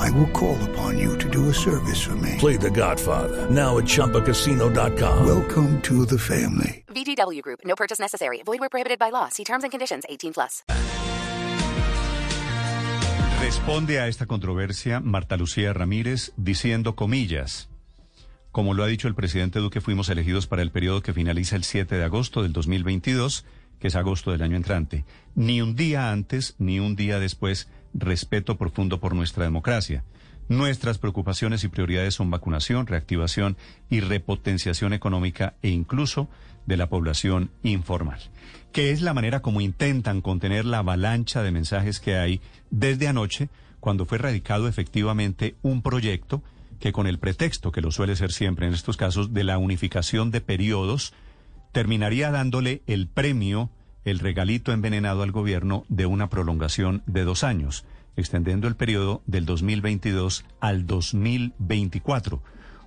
I will call upon you to do a service for me. Play The Godfather now at ChumbaCasino.com. Welcome to the family. VGW Group. No purchase necessary. Void where prohibited by law. See terms and conditions. 18 plus. Responde a esta controversia Marta Lucía Ramírez diciendo comillas. Como lo ha dicho el presidente Duque, fuimos elegidos para el periodo que finaliza el 7 de agosto del 2022 que es agosto del año entrante. Ni un día antes, ni un día después, respeto profundo por nuestra democracia. Nuestras preocupaciones y prioridades son vacunación, reactivación y repotenciación económica e incluso de la población informal, que es la manera como intentan contener la avalancha de mensajes que hay desde anoche, cuando fue radicado efectivamente un proyecto que con el pretexto, que lo suele ser siempre en estos casos, de la unificación de periodos, terminaría dándole el premio, el regalito envenenado al gobierno de una prolongación de dos años, extendiendo el periodo del 2022 al 2024.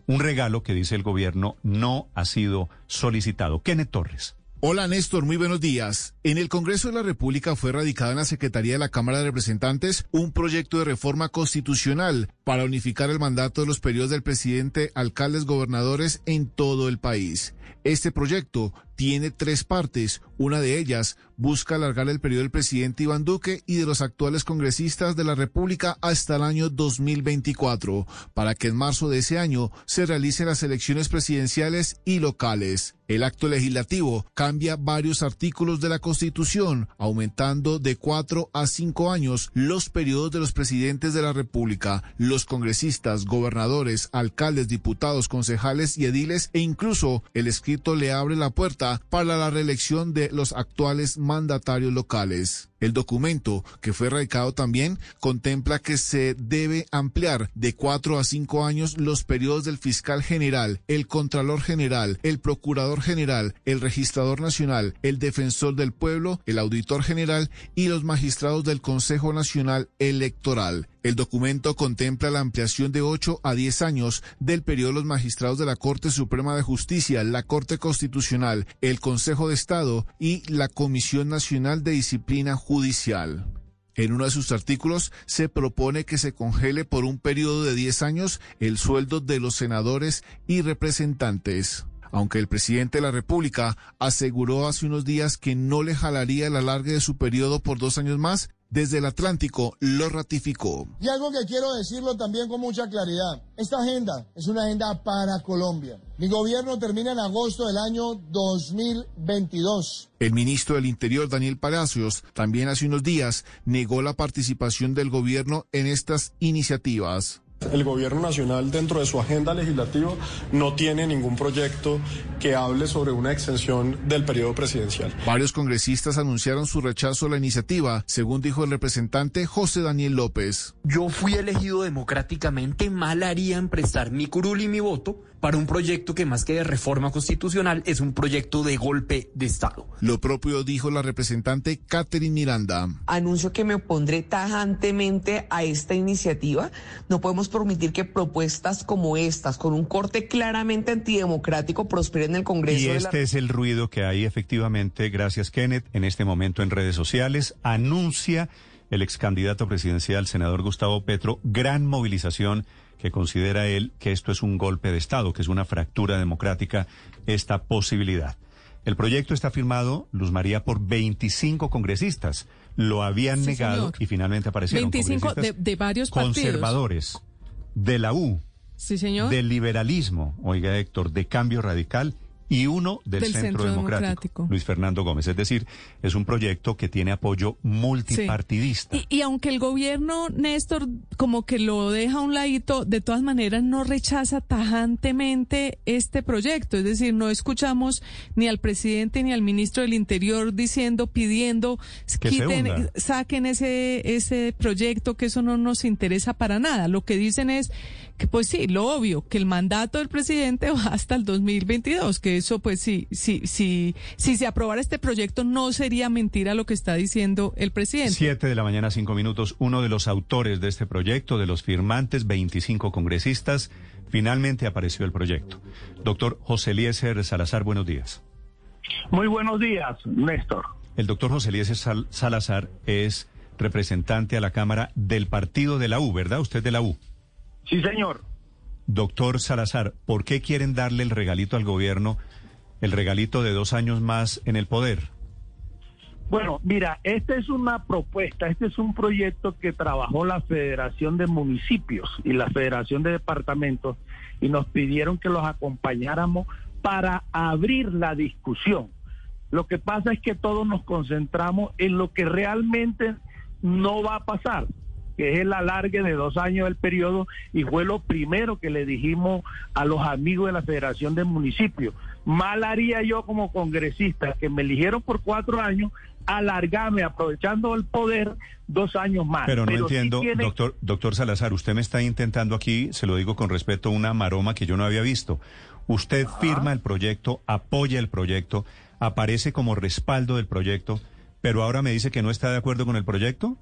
Un regalo que dice el gobierno no ha sido solicitado. Kenneth Torres. Hola Néstor, muy buenos días. En el Congreso de la República fue radicado en la Secretaría de la Cámara de Representantes un proyecto de reforma constitucional para unificar el mandato de los periodos del presidente, alcaldes, gobernadores en todo el país. Este proyecto tiene tres partes. Una de ellas busca alargar el periodo del presidente Iván Duque y de los actuales congresistas de la República hasta el año 2024, para que en marzo de ese año se realicen las elecciones presidenciales y locales. El acto legislativo cambia varios artículos de la Constitución, aumentando de cuatro a cinco años los periodos de los presidentes de la República, los congresistas, gobernadores, alcaldes, diputados, concejales y ediles e incluso el escrito le abre la puerta para la reelección de los actuales mandatarios locales. El documento, que fue radicado también, contempla que se debe ampliar de cuatro a cinco años los periodos del fiscal general, el contralor general, el procurador general, el registrador nacional, el defensor del pueblo, el auditor general y los magistrados del Consejo Nacional Electoral. El documento contempla la ampliación de 8 a 10 años del periodo de los magistrados de la Corte Suprema de Justicia, la Corte Constitucional, el Consejo de Estado y la Comisión Nacional de Disciplina Judicial. En uno de sus artículos se propone que se congele por un periodo de 10 años el sueldo de los senadores y representantes. Aunque el presidente de la República aseguró hace unos días que no le jalaría el alargue de su periodo por dos años más, desde el Atlántico lo ratificó. Y algo que quiero decirlo también con mucha claridad. Esta agenda es una agenda para Colombia. Mi gobierno termina en agosto del año 2022. El ministro del Interior, Daniel Palacios, también hace unos días negó la participación del gobierno en estas iniciativas. El gobierno nacional dentro de su agenda legislativa no tiene ningún proyecto que hable sobre una extensión del periodo presidencial. Varios congresistas anunciaron su rechazo a la iniciativa, según dijo el representante José Daniel López. Yo fui elegido democráticamente, mal haría en prestar mi curul y mi voto para un proyecto que más que de reforma constitucional es un proyecto de golpe de Estado. Lo propio dijo la representante Catherine Miranda. Anuncio que me opondré tajantemente a esta iniciativa. No podemos permitir que propuestas como estas, con un corte claramente antidemocrático, prosperen en el Congreso. Y este es el ruido que hay efectivamente, gracias Kenneth, en este momento en redes sociales. Anuncia el ex candidato presidencial, senador Gustavo Petro, gran movilización que considera él que esto es un golpe de Estado, que es una fractura democrática, esta posibilidad. El proyecto está firmado, Luz María, por 25 congresistas. Lo habían Sí, negado señor. y finalmente aparecieron 25 de, congresistas de varios partidos. conservadores, de la U, Sí, señor. del liberalismo, oiga Héctor, de cambio radical y uno del, Del centro, Centro democrático, Democrático. Luis Fernando Gómez. Es decir, es un proyecto que tiene apoyo multipartidista. Y, y aunque el gobierno, Néstor, como que lo deja a un ladito, de todas maneras no rechaza tajantemente este proyecto. Es decir, no escuchamos ni al presidente ni al ministro del Interior diciendo, pidiendo, Que quiten, saquen ese, ese proyecto, que eso no nos interesa para nada. Lo que dicen es que pues sí, lo obvio, que el mandato del presidente va hasta el 2022, que eso pues sí, sí, sí, si se aprobara este proyecto no sería mentira lo que está diciendo el presidente. Siete de la mañana, cinco minutos. Uno de los autores de este proyecto, de los firmantes, 25 congresistas, finalmente apareció el proyecto. Doctor José Eliezer Salazar, buenos días. Muy buenos días, Néstor. El doctor José Eliezer Sal- Salazar es representante a la Cámara del partido de la U, ¿verdad? Usted de la U. Sí, señor. Doctor Salazar, ¿por qué quieren darle el regalito al gobierno, el regalito de dos años más en el poder? Bueno, mira, esta es una propuesta, este es un proyecto que trabajó la Federación de Municipios y la Federación de Departamentos y nos pidieron que los acompañáramos para abrir la discusión. Lo que pasa es que todos nos concentramos en lo que realmente no va a pasar, que es el alargue de dos años del periodo y fue lo primero que le dijimos a los amigos de la Federación de Municipios. Mal haría yo como congresista que me eligieron por cuatro años alargarme aprovechando el poder dos años más. Pero no entiendo, tiene- doctor, doctor Salazar, usted me está intentando aquí, se lo digo con respeto, una maroma que yo no había visto. Usted firma el proyecto, apoya el proyecto, aparece como respaldo del proyecto, pero ahora me dice que no está de acuerdo con el proyecto.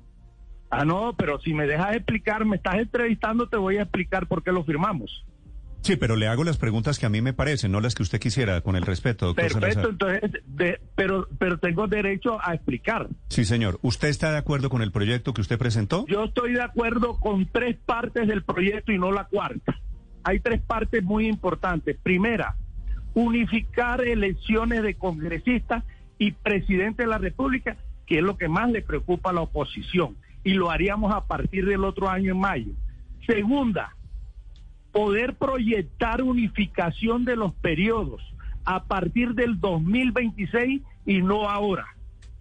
Ah, no, pero si me dejas explicar, me estás entrevistando, te voy a explicar por qué lo firmamos. Sí, pero le hago las preguntas que a mí me parecen, no las que usted quisiera, con el respeto, doctor Perfecto, Salazar. entonces, de- pero, pero tengo derecho a explicar. Sí, señor. ¿Usted está de acuerdo con el proyecto que usted presentó? Yo estoy de acuerdo con tres partes del proyecto y no la cuarta. Hay tres partes muy importantes. Primera, unificar elecciones de congresistas y presidente de la República, que es lo que más le preocupa a la oposición. Y lo haríamos a partir del otro año en mayo. Segunda, poder proyectar unificación de los periodos a partir del 2026 y no ahora.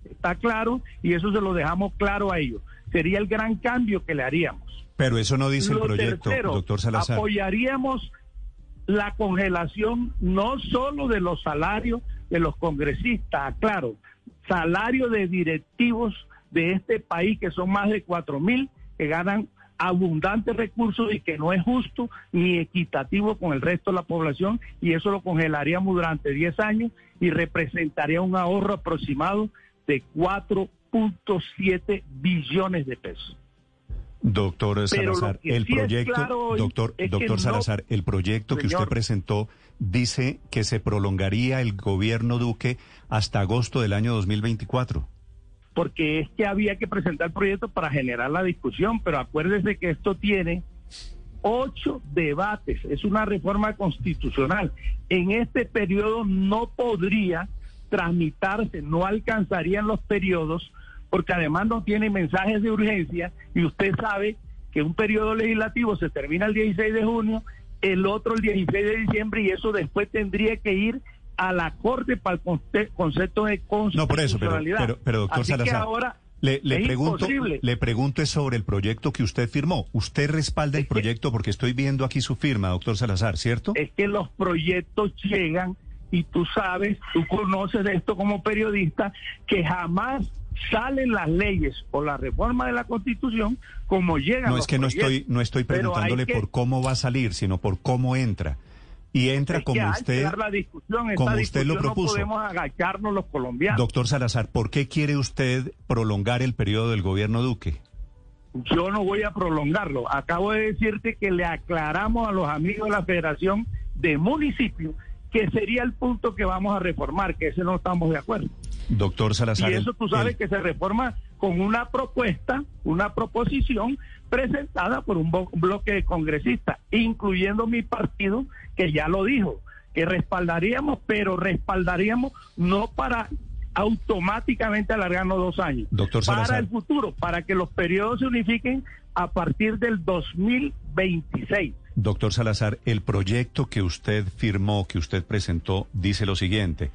Está claro y eso se lo dejamos claro a ellos. Sería el gran cambio que le haríamos. Pero eso no dice el proyecto, tercero, doctor Salazar. Apoyaríamos la congelación no solo de los salarios de los congresistas, claro, salario de directivos de este país que son más de cuatro mil que ganan abundantes recursos y que no es justo ni equitativo con el resto de la población y eso lo congelaríamos durante 10 años y representaría un ahorro aproximado de 4.7 billones de pesos. Doctor Salazar, el sí proyecto, claro doctor, doctor no- Salazar, el proyecto que usted presentó dice que se prolongaría el gobierno Duque hasta agosto del año 2024. Porque es que había que presentar proyecto para generar la discusión, pero acuérdese que esto tiene ocho debates, es una reforma constitucional. En este periodo no podría tramitarse, no alcanzarían los periodos, porque además no tiene mensajes de urgencia y usted sabe que un periodo legislativo se termina el 16 de junio, el otro el 16 de diciembre y eso después tendría que ir a la Corte para el conce- concepto de No, por eso, pero, constitucionalidad. pero, pero doctor Así que Salazar, ahora le, pregunto, imposible. le pregunto es sobre el proyecto que usted firmó. Usted respalda el proyecto porque estoy viendo aquí su firma, doctor Salazar, ¿cierto? es que los proyectos llegan y tú sabes, tú conoces de esto como periodista, que jamás salen las leyes o la reforma de la Constitución como llegan No los es que no estoy, proyectos. no estoy Pero hay preguntándole que- por cómo va a salir, sino por cómo entra. Y entra es que como usted, la discusión, como usted lo propuso. No podemos agacharnos los colombianos. Doctor Salazar, ¿por qué quiere usted prolongar el periodo del gobierno Duque? Yo no voy a prolongarlo. Acabo de decirte que le aclaramos a los amigos de la Federación de Municipios que sería el punto que vamos a reformar, que ese no estamos de acuerdo. Doctor Salazar. Y eso tú sabes el- que se reforma con una propuesta, una proposición presentada por un bloque de congresistas, incluyendo mi partido, que ya lo dijo, que respaldaríamos, pero respaldaríamos no para automáticamente alargarnos dos años, Doctor para el futuro, para que los periodos se unifiquen a partir del 2026. Doctor Salazar, el proyecto que usted firmó, que usted presentó, dice lo siguiente.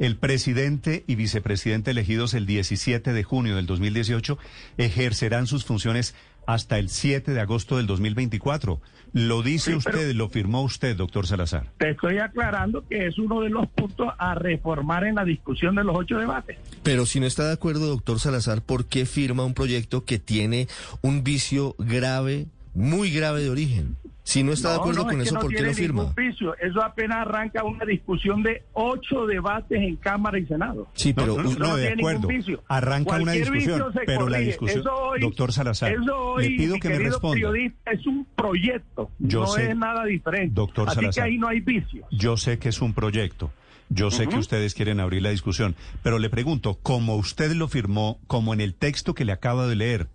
El presidente y vicepresidente elegidos el 17 de junio del 2018 ejercerán sus funciones hasta el 7 de agosto del 2024. Lo dice Sí, usted, lo firmó usted, doctor Salazar. Te estoy aclarando que es uno de los puntos a reformar en la discusión de los ocho debates. Pero si no está de acuerdo, doctor Salazar, ¿por qué firma un proyecto que tiene un vicio grave, muy grave de origen? Si no está de acuerdo no, con es eso, no ¿por qué lo firma? vicio. Eso apenas arranca una discusión de ocho debates en Cámara y Senado. Sí, pero No, no, Eso no, de acuerdo. vicio. Arranca una discusión, pero la discusión- Eso hoy- Doctor Salazar, eso hoy, le pido que me responda. periodista, es un proyecto, Yo no sé- es nada diferente. Doctor Así que Salazar. ahí no hay vicios. Yo sé que es un proyecto. Yo sé que ustedes quieren abrir la discusión, pero le pregunto, como usted lo firmó, como en el texto que le acabo de leer,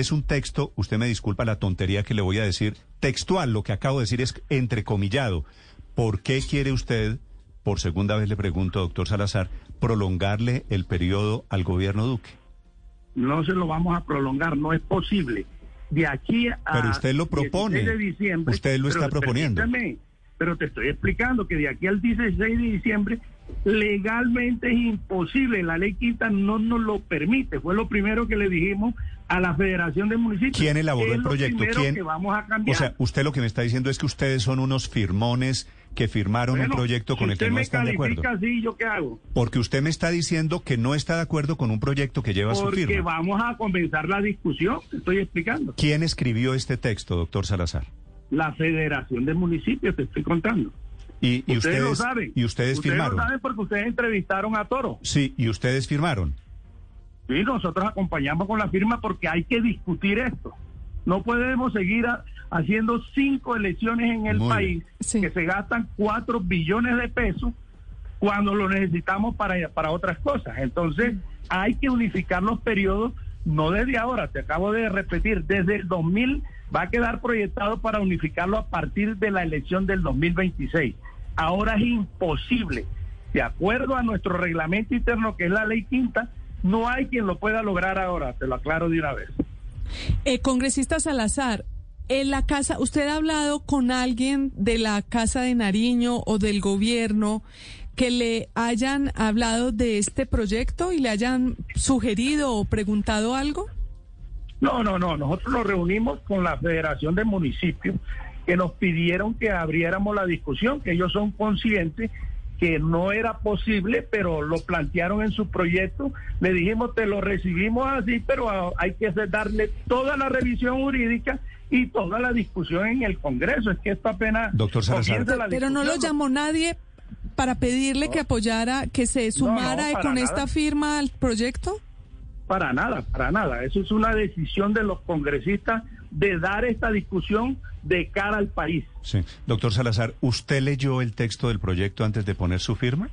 es un texto, usted me disculpa la tontería que le voy a decir, textual, lo que acabo de decir es entrecomillado. ¿Por qué quiere usted, por segunda vez le pregunto, doctor Salazar, prolongarle el periodo al gobierno Duque? No se lo vamos a prolongar, no es posible. De aquí a Pero usted lo propone. 16 de diciembre, Usted lo está pero proponiendo. pero te estoy explicando que de aquí al 16 de diciembre legalmente es imposible. La ley quinta no nos lo permite. Fue lo primero que le dijimos a la Federación de Municipios. ¿Quién elaboró Es el proyecto? ¿Quién? que vamos a cambiar. O sea, usted lo que me está diciendo es que ustedes son unos firmones que firmaron Bueno, un proyecto con si el que no están de acuerdo. así, ¿yo qué hago? Porque usted me está diciendo que no está de acuerdo con un proyecto que lleva su Porque firma. vamos a comenzar la discusión, te estoy explicando. ¿Quién escribió este texto, doctor Salazar? La Federación de Municipios, te estoy contando. Y, y ustedes, lo ustedes, saben. y ustedes firmaron. lo saben porque ustedes entrevistaron a Toro. Sí, y ustedes firmaron. Sí, nosotros acompañamos con la firma porque hay que discutir esto. No podemos seguir a- haciendo cinco elecciones en el Muy país que se gastan cuatro billones de pesos cuando lo necesitamos para, para otras cosas. Entonces, hay que unificar los periodos, no desde ahora, te acabo de repetir, desde el 2000 va a quedar proyectado para unificarlo a partir de la elección del 2026. Ahora es imposible. De acuerdo a nuestro reglamento interno, que es la ley quinta, no hay quien lo pueda lograr ahora, te lo aclaro de una vez. Eh, congresista Salazar, en la casa, ¿usted ha hablado con alguien de la Casa de Nariño o del gobierno que le hayan hablado de este proyecto y le hayan sugerido o preguntado algo? No, no, no. Nosotros nos reunimos con la Federación de Municipios que nos pidieron que abriéramos la discusión, que ellos son conscientes que no era posible, pero lo plantearon en su proyecto. Le dijimos, te lo recibimos así, pero hay que darle toda la revisión jurídica y toda la discusión en el Congreso. Es que esto apenas Doctor Salazar. la Pero no lo llamó nadie para pedirle que apoyara, que se sumara con nada. esta firma al proyecto. Para nada, para nada. Eso es una decisión de los congresistas de dar esta discusión de cara al país. Sí. Doctor Salazar, ¿usted leyó el texto del proyecto antes de poner su firma?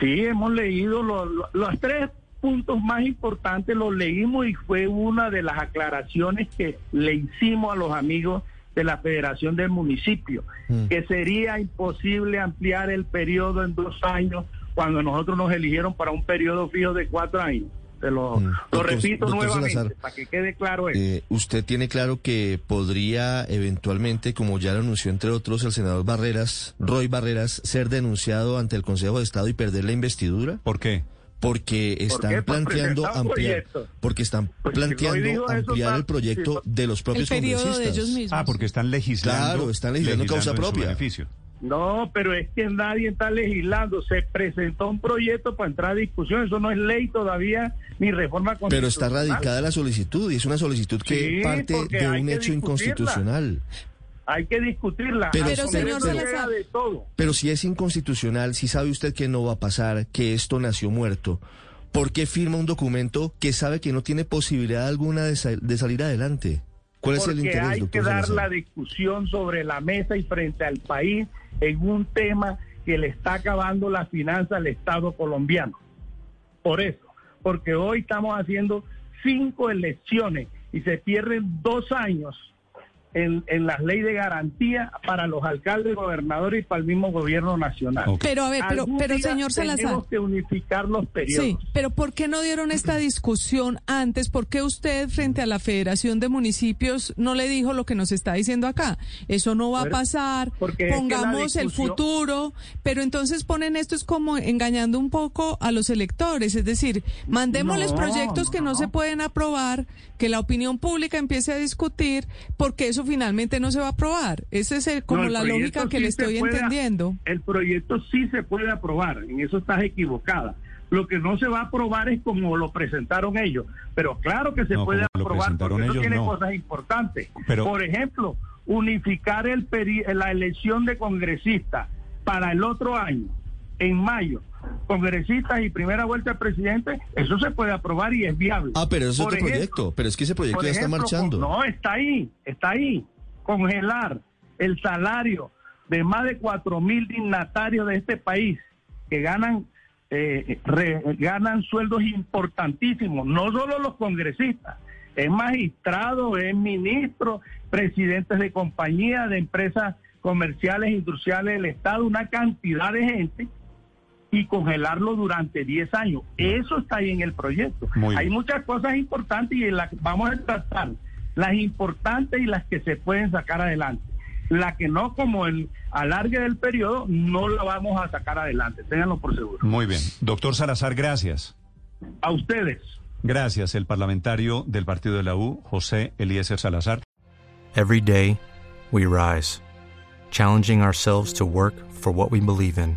Sí, hemos leído lo- lo- los tres puntos más importantes, los leímos y fue una de las aclaraciones que le hicimos a los amigos de la Federación del Municipio, que sería imposible ampliar el periodo en dos años cuando nosotros nos eligieron para un periodo fijo de cuatro años. Te lo, lo Doctor- repito doctor nuevamente Salazar, para que quede claro eso. Eh, ¿Usted tiene claro que podría eventualmente, como ya lo anunció entre otros el senador Barreras, Roy Barreras, ser denunciado ante el Consejo de Estado y perder la investidura? ¿Por qué? Porque están qué? Por planteando ampliar, porque están Pues planteando ampliar el proyecto de los propios El periodo de congresistas. ellos mismos. Ah, porque están legislando. Claro, están legislando causa en su propia. No, pero es que nadie está legislando. Se presentó un proyecto para entrar a discusión. Eso no es ley todavía ni reforma Pero constitucional. está radicada la solicitud y es una solicitud que Sí, parte de un hecho inconstitucional. Hay que discutirla. Pero, Pero, señor Salazar. de todo. Pero si es inconstitucional, si sabe usted que no va a pasar, que esto nació muerto, ¿por qué firma un documento que sabe que no tiene posibilidad alguna de, sa- de salir adelante? ¿Cuál es el Porque interés, hay que dar Salazar? la discusión sobre la mesa y frente al país en un tema que le está acabando la finanza al Estado colombiano. Por eso, porque hoy estamos haciendo cinco elecciones y se pierden dos años en, en las leyes de garantía para los alcaldes, gobernadores y para el mismo gobierno nacional. Ok. Pero a ver, pero, pero señor Salazar. Tenemos que unificar los periodos. Sí, pero ¿por qué no dieron esta discusión antes? ¿Por qué usted frente a la Federación de Municipios no le dijo lo que nos está diciendo acá? Eso no va a Bueno, pasar, porque es que pongamos el futuro, pero entonces ponen esto es como engañando un poco a los electores, es decir, mandémosles No, proyectos que no, no. se pueden aprobar, que la opinión pública empiece a discutir, porque eso finalmente no se va a aprobar. Esa es el- como No, el la lógica que le estoy puede- entendiendo. El proyecto sí se puede aprobar, en eso estás equivocada. Lo que no se va a aprobar es como lo presentaron ellos, pero claro que se No, puede aprobar porque eso tiene no. cosas importantes. Pero- Por ejemplo, unificar el peri- la elección de congresistas para el otro año, en mayo, congresistas y primera vuelta de presidente, eso se puede aprobar y es viable. Ah, pero es Por otro ejemplo, proyecto. Pero es que ese proyecto ya está ejemplo, marchando. con- No, está ahí, está ahí. Congelar el salario de más de cuatro mil dignatarios de este país que ganan eh, re- ganan sueldos importantísimos, no solo los congresistas, es magistrado, es ministro, presidentes de compañías, de empresas comerciales, industriales del Estado, una cantidad de gente y congelarlo durante 10 años. Eso está ahí en el proyecto. Muy Hay bien. muchas cosas importantes y las vamos a tratar, las importantes y las que se pueden sacar adelante. La que no, como el alargue del periodo, no la vamos a sacar adelante, ténganlo por seguro. Muy bien. Doctor Salazar, gracias. A ustedes. Gracias, el parlamentario del Partido de la U, José Eliezer Salazar. Every day, we rise, challenging ourselves to work for what we believe in.